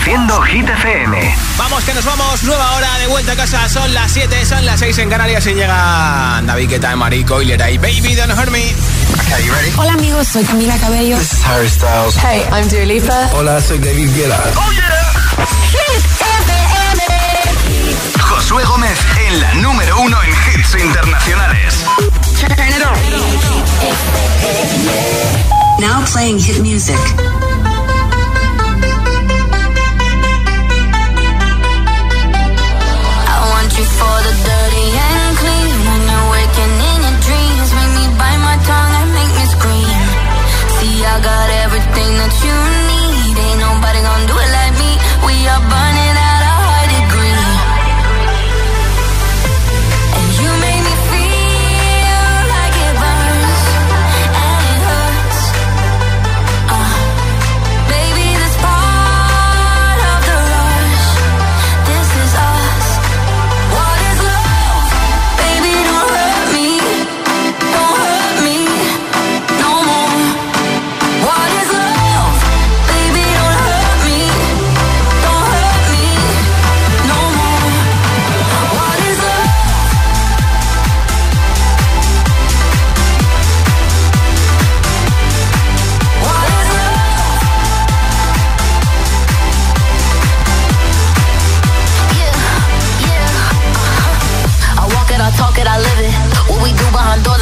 Reproduciendo Hit FM. Vamos que nos vamos, nueva hora de vuelta a casa. Son las 7, son las 6 en Canarias y llega David Guetta, Marico y y Baby Don't Hurt Me. Okay, you ready? Hola amigos, soy Camila Cabello. This is Harry Styles. Hey, I'm Dua Lipa. Hola, soy David Guetta. Oh yeah. Hit FM. Josué Gómez en la número uno en hits internacionales. Turn it on. Now playing hit music.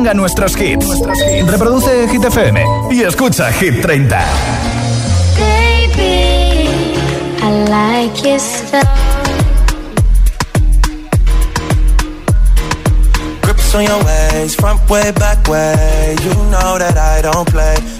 ponga nuestros hits. Reproduce Hit FM y escucha Hit 30. Baby, I like your stuff. Grips on your ways, front way, back way. You know that I don't play.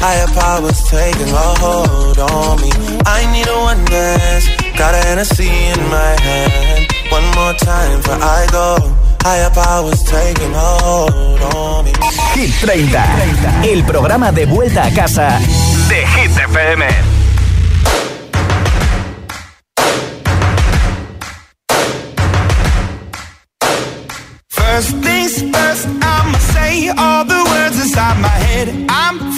Higher powers taking a hold on me. I need a one dance. Got a Hennessy in my hand. One more time before I go. Higher powers taking a hold on me. Hit 30, el programa de vuelta a casa de Hit FM. First things first, I'ma say all the words inside my head. I'm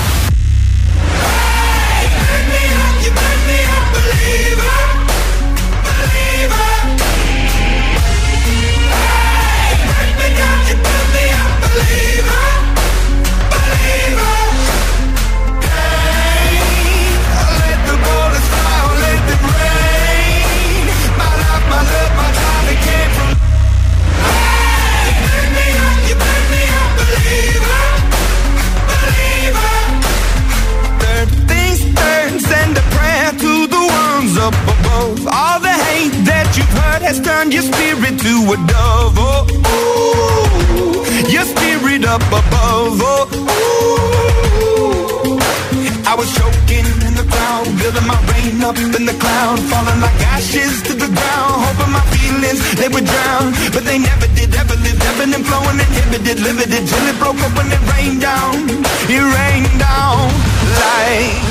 Up above. All the hate that you've heard has turned your spirit to a dove. Oh, ooh, your spirit up above. Oh, ooh. I was choking in the crowd, building my rain up in the cloud, falling like ashes to the ground. Hoping my feelings they would drown, but they never did. Ever lived, ebbing and flowing, inhibited, limited till it broke up when it rained down. It rained down like.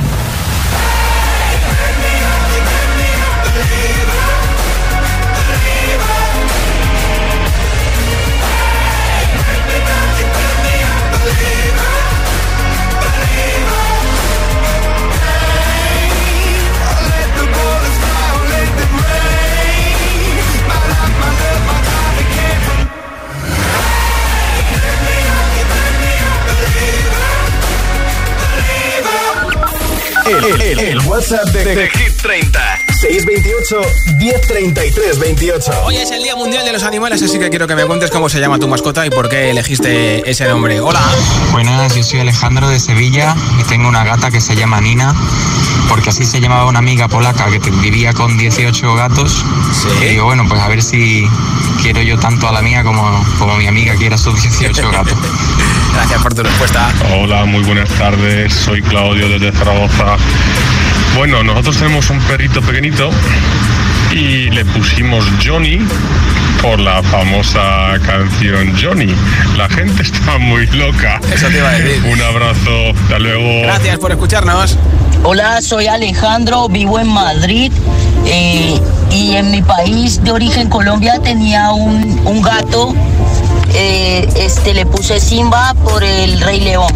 El, WhatsApp de, Hit 30 628 1033 28 Hoy es el Día Mundial de los Animales, así que quiero que me cuentes cómo se llama tu mascota y por qué elegiste ese nombre. Hola. Buenas, yo soy Alejandro de Sevilla y tengo una gata que se llama Nina, porque así se llamaba una amiga polaca que vivía con 18 gatos. Y digo, bueno, pues a ver si quiero yo tanto a la mía como, como mi amiga quiera sus 18 gatos. Gracias por tu respuesta. Hola, muy buenas tardes. Soy Claudio desde Zaragoza. Bueno, nosotros tenemos un perrito pequeñito y le pusimos Johnny por la famosa canción Johnny. La gente está muy loca. Eso te iba a decir. Un abrazo, hasta luego. Gracias por escucharnos. Hola, soy Alejandro, vivo en Madrid eh, y en mi país de origen Colombia tenía un, un gato eh, este, le puse Simba por el Rey León.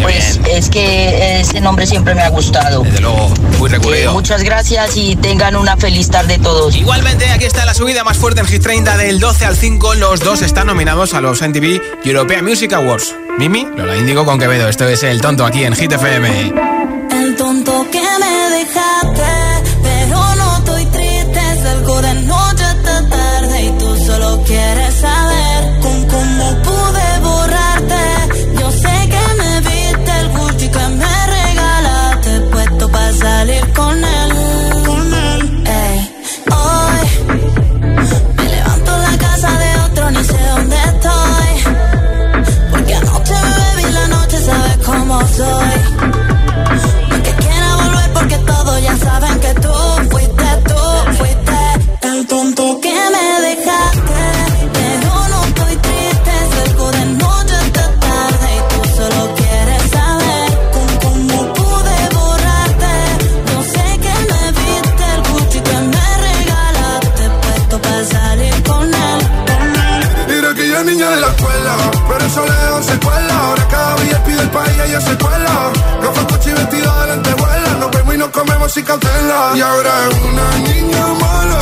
Pues es que ese nombre siempre me ha gustado. Desde luego, muy eh, recurrido. Muchas gracias y tengan una feliz tarde todos. Igualmente, aquí está la subida más fuerte en Hit 30 del 12 al 5. Los dos están nominados a los NTV European Music Awards. Mimi, Lola Indigo con Quevedo. Esto es El Tonto aquí en Hit FM. El tonto que me dejaste, pero no estoy triste. Salgo de noche hasta tarde y tú solo quieres saber. salir con él. Ey. Hoy me levanto en la casa de otro, ni sé dónde estoy. Porque anoche bebí la noche, sabes cómo soy. No es que quiera volver porque todos ya saben que tú fuiste, tú fuiste el tonto. ella se cuela. No fue coche y vestido de lentejuela. Nos vemos y nos comemos sin cautela. Y ahora es una niña mala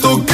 tanto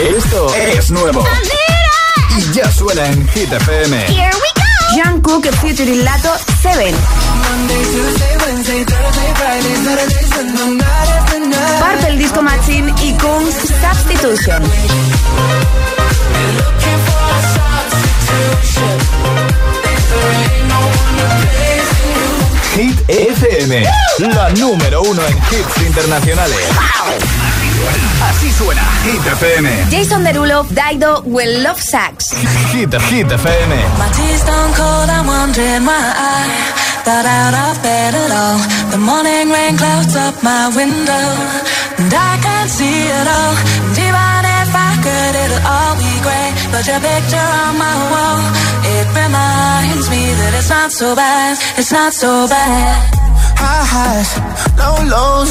de es nuevo. Y ya suena en Hit FM. Here we go. Jan Cook featuring Lato 7. Purple Disco Machine y Kungs Substitution. Hit FM, la número uno en hits internacionales. Así suena Hit FM. Jason Derulo, Daido, Will Love Sax. Hit, Hit FM. My tea's stone cold, I'm wondering why I got out of bed at all. The morning rain clouds up my window, and I can't see it all. And even if I could, it'll all be great. But your picture on my wall, it reminds me that it's not so bad, it's not so bad. High highs, low lows.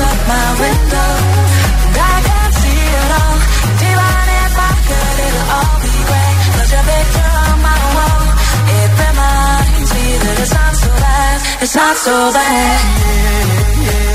up my window, and I can't see it all. And even if I could, it'll all be great. But your picture on my wall, it reminds me that it's not so bad, it's not so bad. It's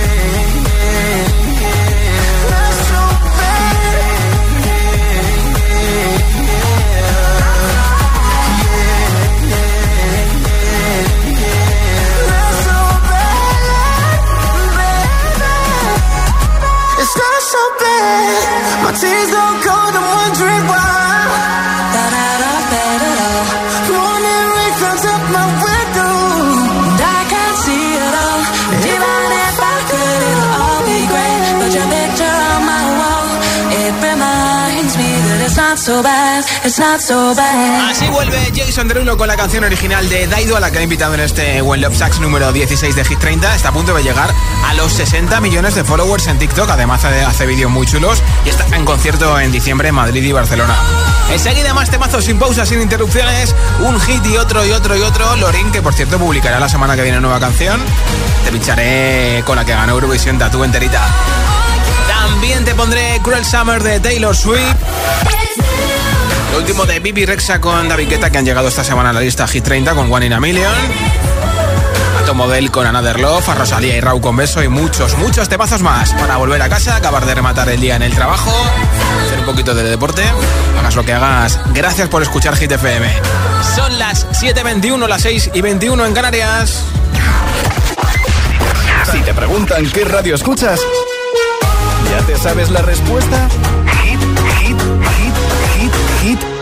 not so bad. My tears cold, I'm wondering why. My window. And I can't see it all. Even if I could, it'll all be great. But your picture on my wall, it reminds me that it's not so bad, it's not so bad. Así vuelve Jason Derulo con la canción original de Daido, a la que ha invitado en este When Love Sucks número 16 de Hit 30. Está a punto de llegar a los 60 millones de followers en TikTok. Además, hace, vídeos muy chulos y está en concierto en diciembre en Madrid y Barcelona. Enseguida, más temazos sin pausas, sin interrupciones. Un hit y otro y otro y otro. Lorin, que por cierto publicará la semana que viene nueva canción. Te pincharé con la que ganó Eurovisión Tatú enterita. También te pondré Cruel Summer de Taylor Swift. Lo último de Bibi Rexa con David Guetta que han llegado esta semana a la lista Hit 30 con One in a Million. A Tom Model con Another Love, a Rosalía y Rau con Beso y muchos, muchos temazos más para volver a casa, acabar de rematar el día en el trabajo, hacer un poquito de deporte. Hagas lo que hagas. Gracias por escuchar Hit FM. Son las 7.21, las 6 y 21 en Canarias. Si te preguntan qué radio escuchas, ¿ya te sabes la respuesta?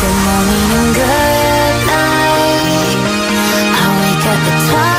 Good morning and good night. I wake up at time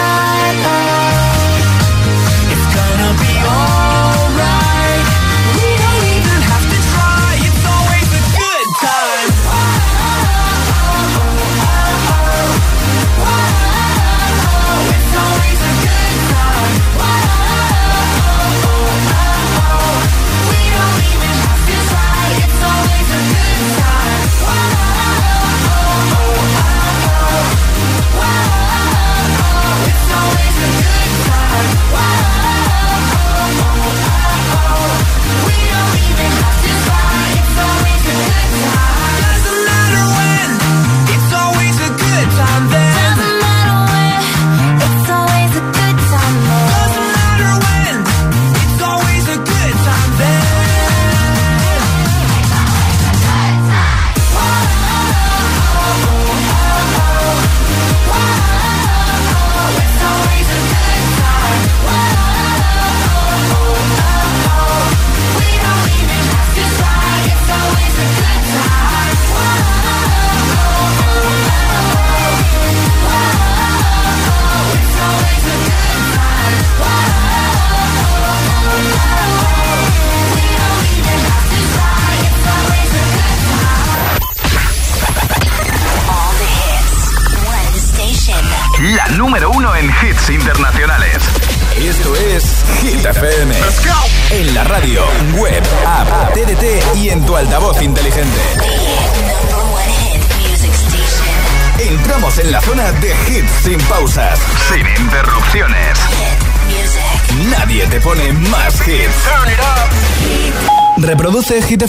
12 Hit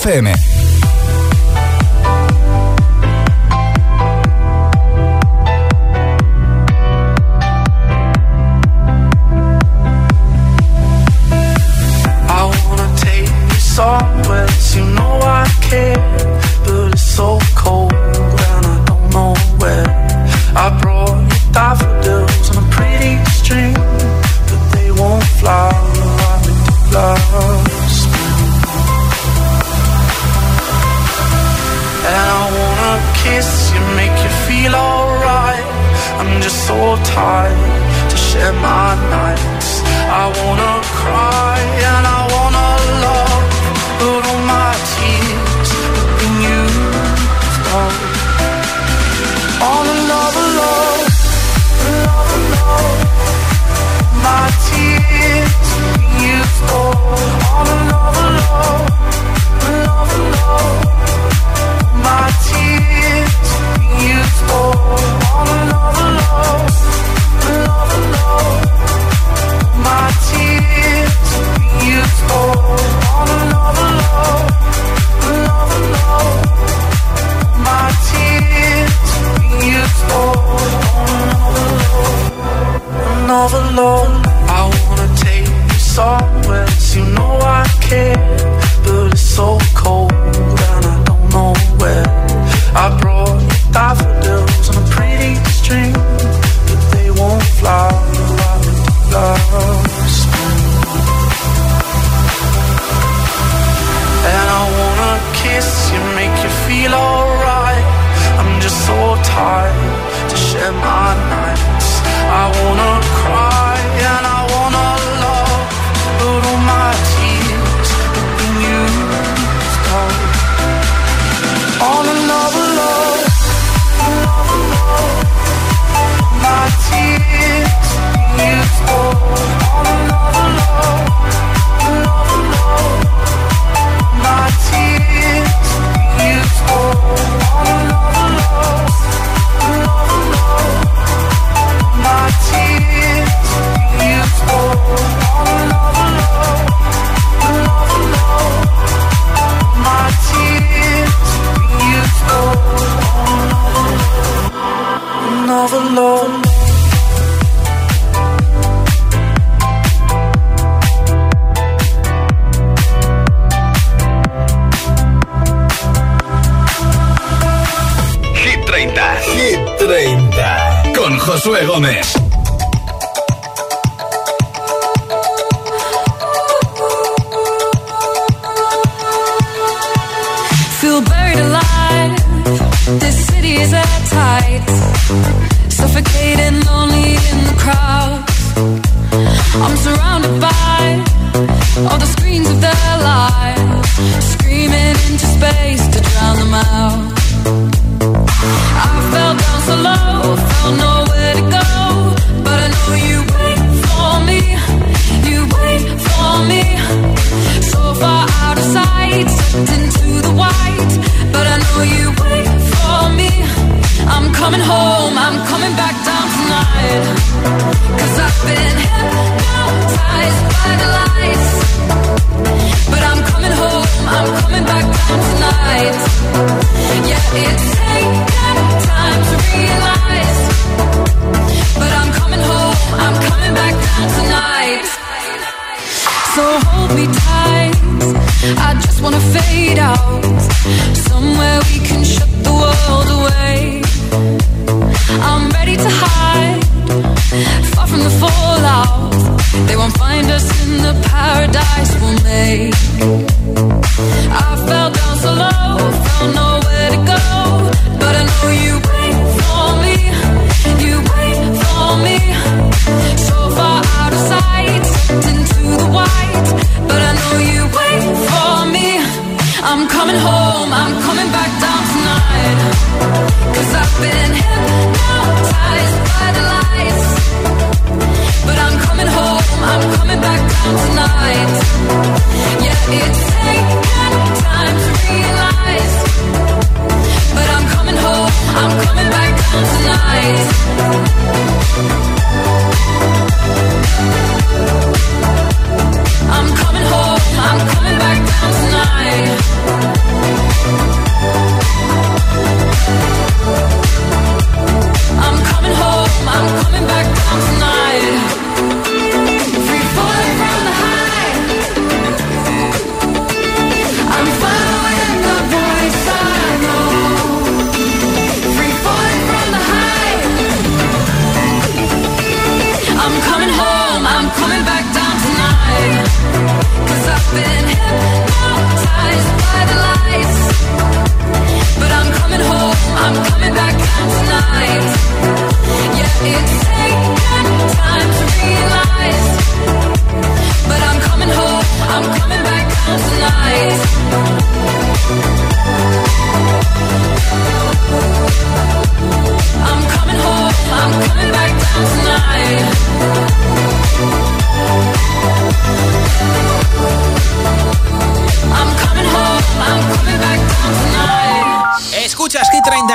I wanna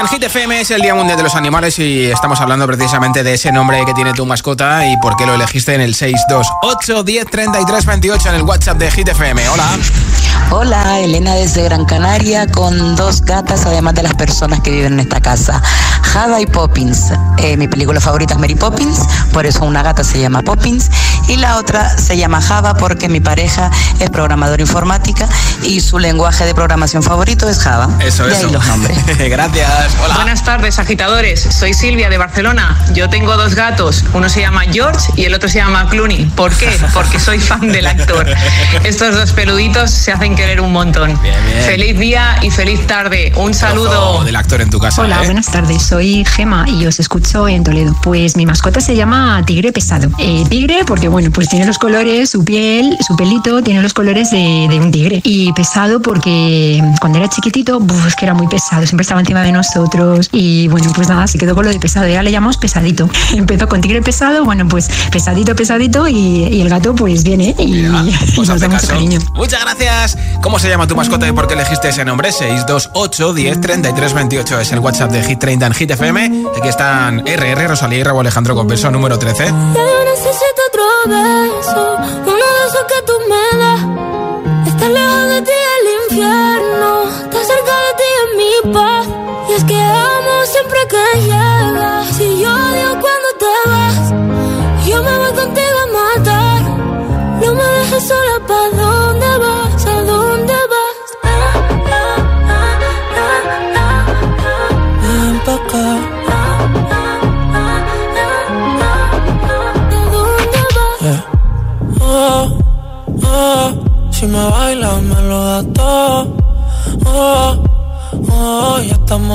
en Hit FM, es el Día Mundial de los Animales y estamos hablando precisamente de ese nombre que tiene tu mascota y por qué lo elegiste en el 628 10 33 28 en el WhatsApp de Hit FM. Hola. Hola, Elena desde Gran Canaria con dos gatas, además de las personas que viven en esta casa. Jada y Poppins. Eh, mi película favorita es Mary Poppins, por eso una gata se llama Poppins y la otra se llama Java porque mi pareja es programador informática y su lenguaje de programación favorito es Java. Eso, de eso. ahí los nombres. Gracias. Hola. Buenas tardes, agitadores. Soy Silvia de Barcelona. Yo tengo dos gatos. Uno se llama George y el otro se llama Clooney. ¿Por qué? Porque soy fan del actor. Estos dos peluditos se hacen querer un montón. bien. Feliz día y feliz tarde. Un saludo. Ojo del actor en tu casa. Hola, ¿eh? buenas tardes. Soy Gema y os escucho en Toledo. Pues mi mascota se llama Tigre Pesado. Eh, tigre porque, bueno, pues tiene los colores, su piel, su pelito, tiene los colores de, de un tigre. Y pesado porque cuando era chiquitito, buf, es que era muy pesado, siempre estaba encima de nosotros. Y bueno, pues nada, se quedó con lo de pesado. Ya le llamamos pesadito. Empezó con Tigre Pesado, bueno, pues pesadito, pesadito. Y, y el gato, pues viene y, y Pues nos hazte da mucho caso. cariño. Muchas gracias. ¿Cómo se llama tu mascota y por qué elegiste ese nombre? 628 10 33 28 es el WhatsApp de Hit 30 en Hit FM. Aquí están RR, Rosalía y Rabo Alejandro con verso número 13. Ya yo necesito otro beso, uno de esos que tú me das. Estar lejos de ti el infierno, estar cerca de ti es mi paz. Y es que amo siempre que llegas. Si yo odio cuando te vas, yo me voy contigo a matar. No me dejes sola, ¿pa'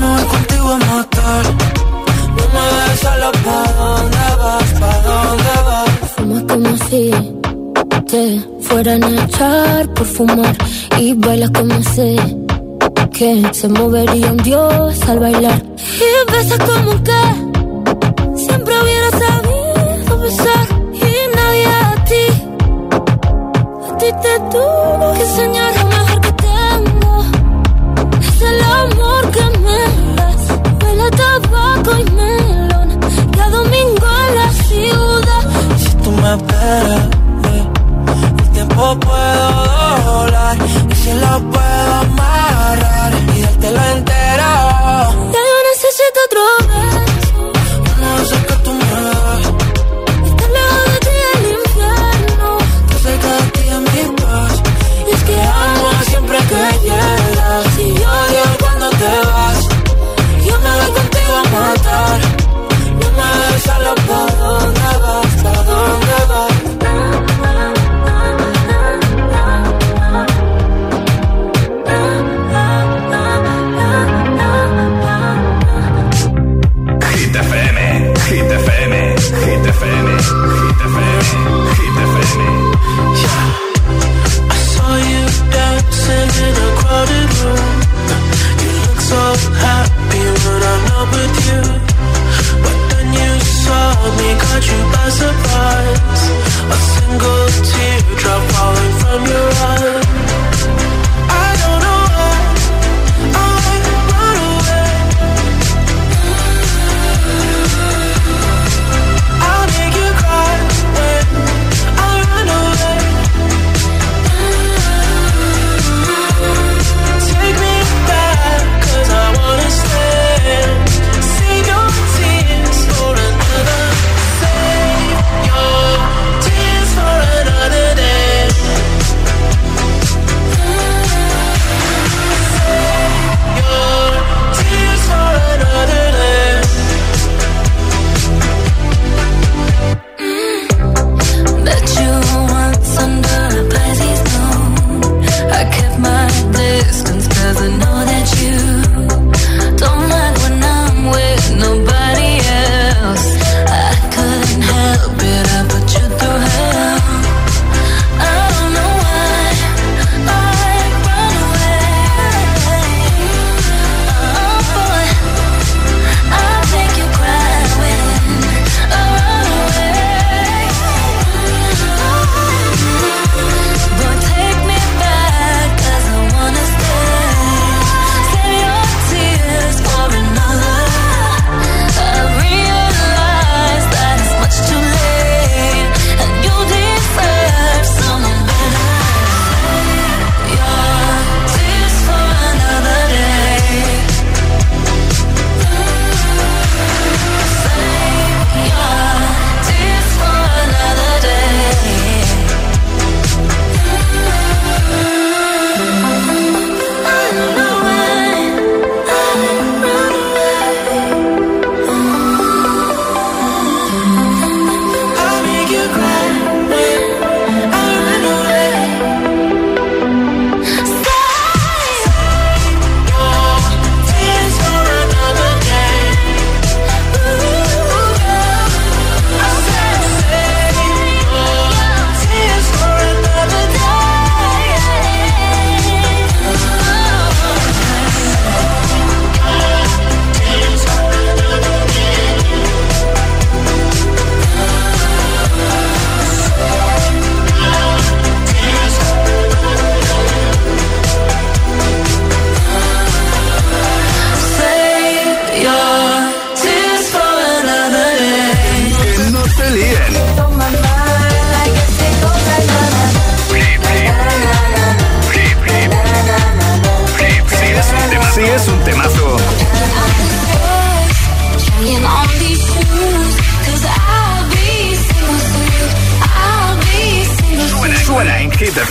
Me voy contigo a matar. No me dejes solo pa' dónde vas, pa' dónde vas. Fumas como si te fueran a echar por fumar. Y bailas como sé que se movería un dios al bailar. Y besas como que siempre hubiera sabido besar. Y nadie a ti, a ti te tuvo que enseñar Tabaco y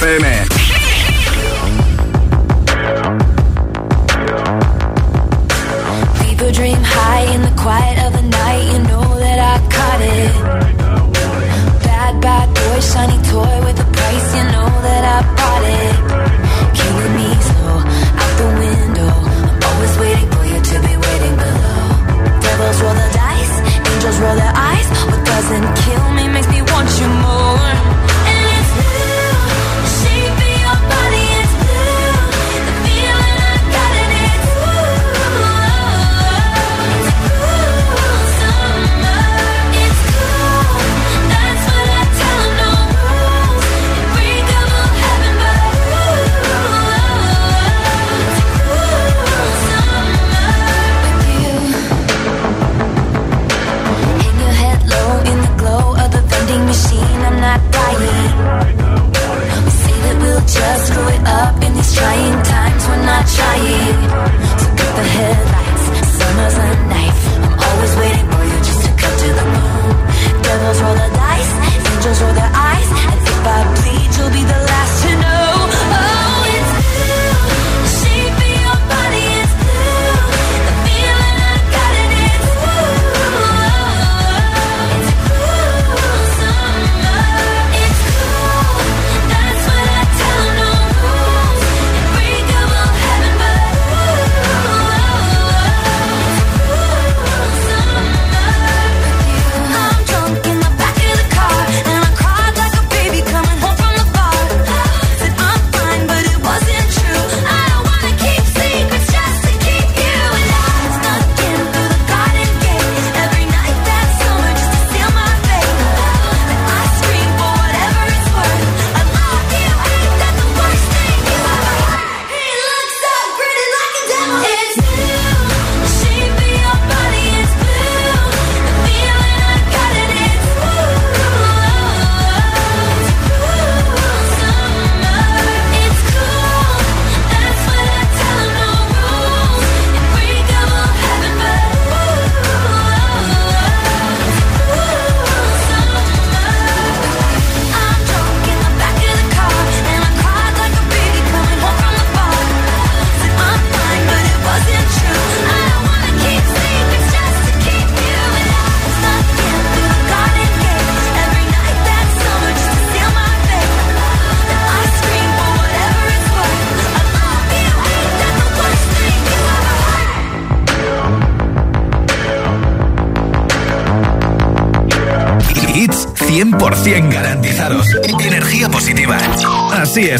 FM.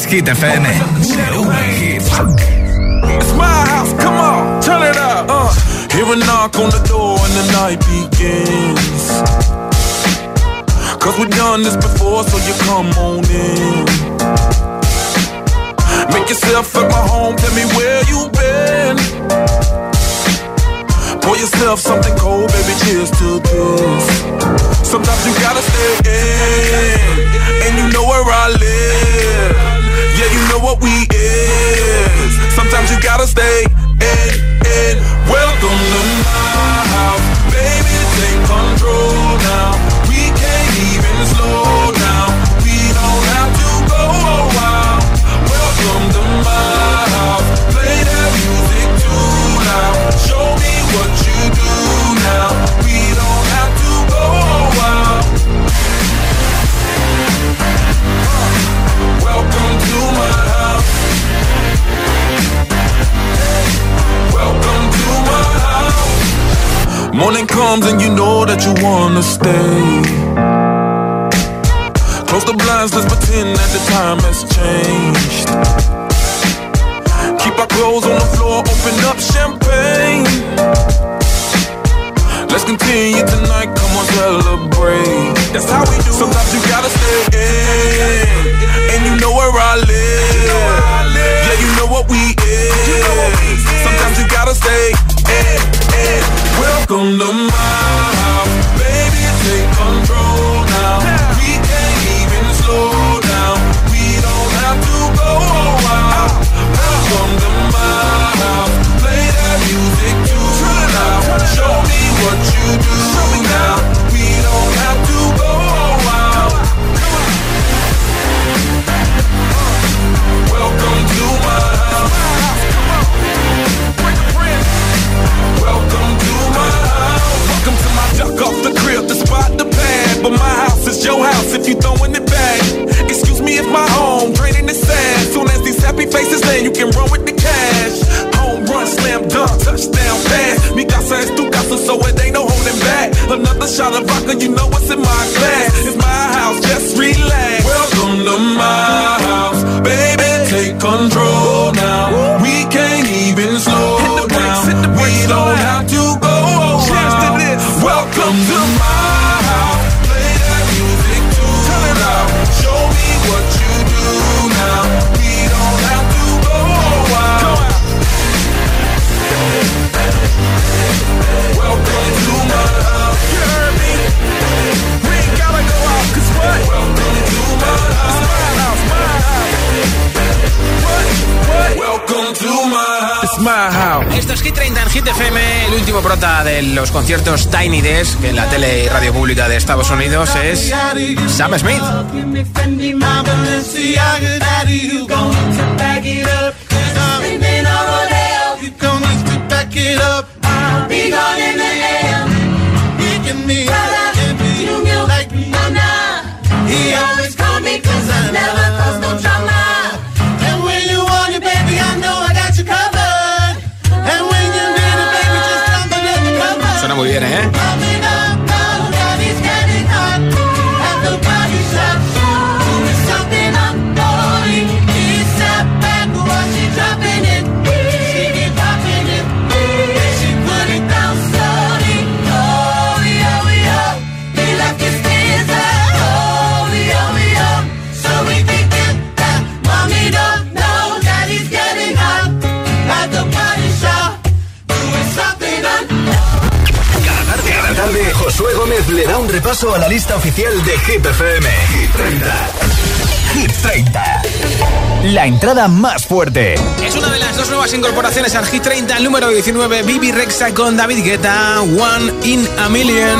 Hit FM. It's my house, come on, turn it up. Uh. Hear a knock on the door and the night begins. Cause we've done this before, so you come on in. Make yourself at my home, tell me where you've been. Pour yourself something cold, baby, cheers to this. stay. you can run with the cash. Home run, slam dunk, touchdown pass. Me casa es tu casa, so it ain't no holding back. Another shot of vodka, you know what's in my glass. It's my house, just relax. Welcome to my es Hit 30 en Hit El último prota de los conciertos Tiny Desk en la tele y radio pública de Estados Unidos es Sam Smith. Josué Gómez le da un repaso a la lista oficial de Hit FM. Hit 30. Hit 30. La entrada más fuerte. Es una de las dos nuevas incorporaciones al Hit 30, número 19, Bibi Rexa con David Guetta, One in a Million.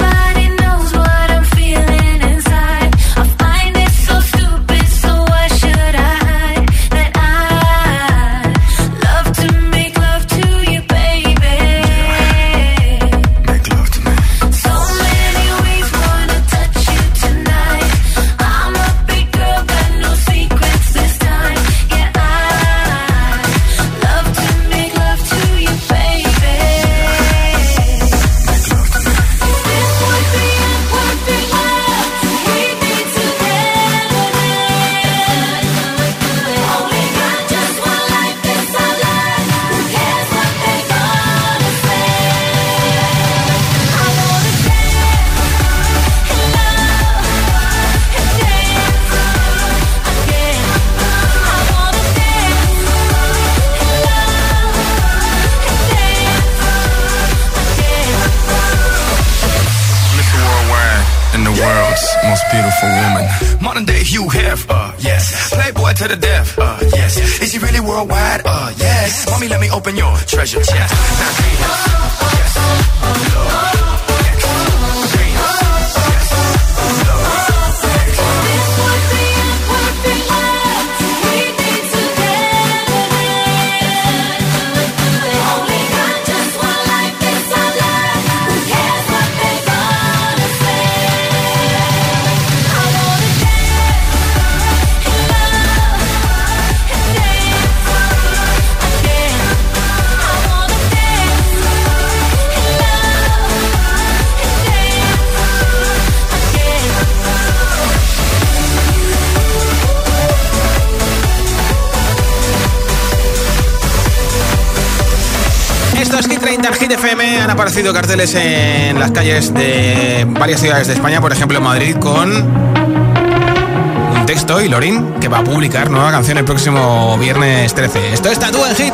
most beautiful woman. Modern day Hugh Hefner. uh, yes. Playboy to the death, uh, yes. Is she really worldwide, uh, yes. Mommy, let me open your treasure chest. Now, yes. yes. Intentar Hit FM han aparecido carteles en las calles de varias ciudades de España, por ejemplo Madrid, con un texto y Lorín, que va a publicar nueva canción el próximo viernes 13. Esto está tú en Hit.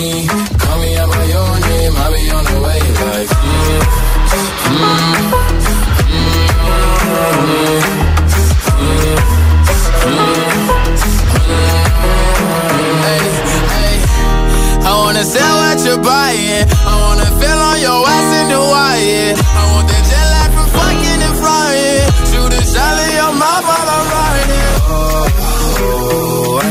Me. Call me out by your name, I'll be on the way. Like, mm, mm, Hey, hey, I wanna sell what you're buying. I wanna feel on your ass in Hawaii. I want that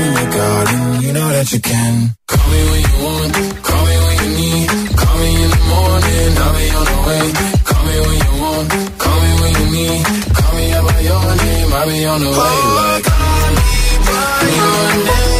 in your garden, you know that you can. Call me when you want, call me when you need. Call me in the morning, I'll be on the way. Call me when you want, call me when you need. Call me by your name, I'll be on the way. Like, call me by your name.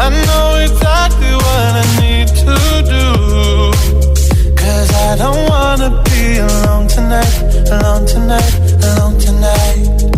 I know exactly what I need to do. Cause I don't wanna be alone tonight, alone tonight, alone tonight.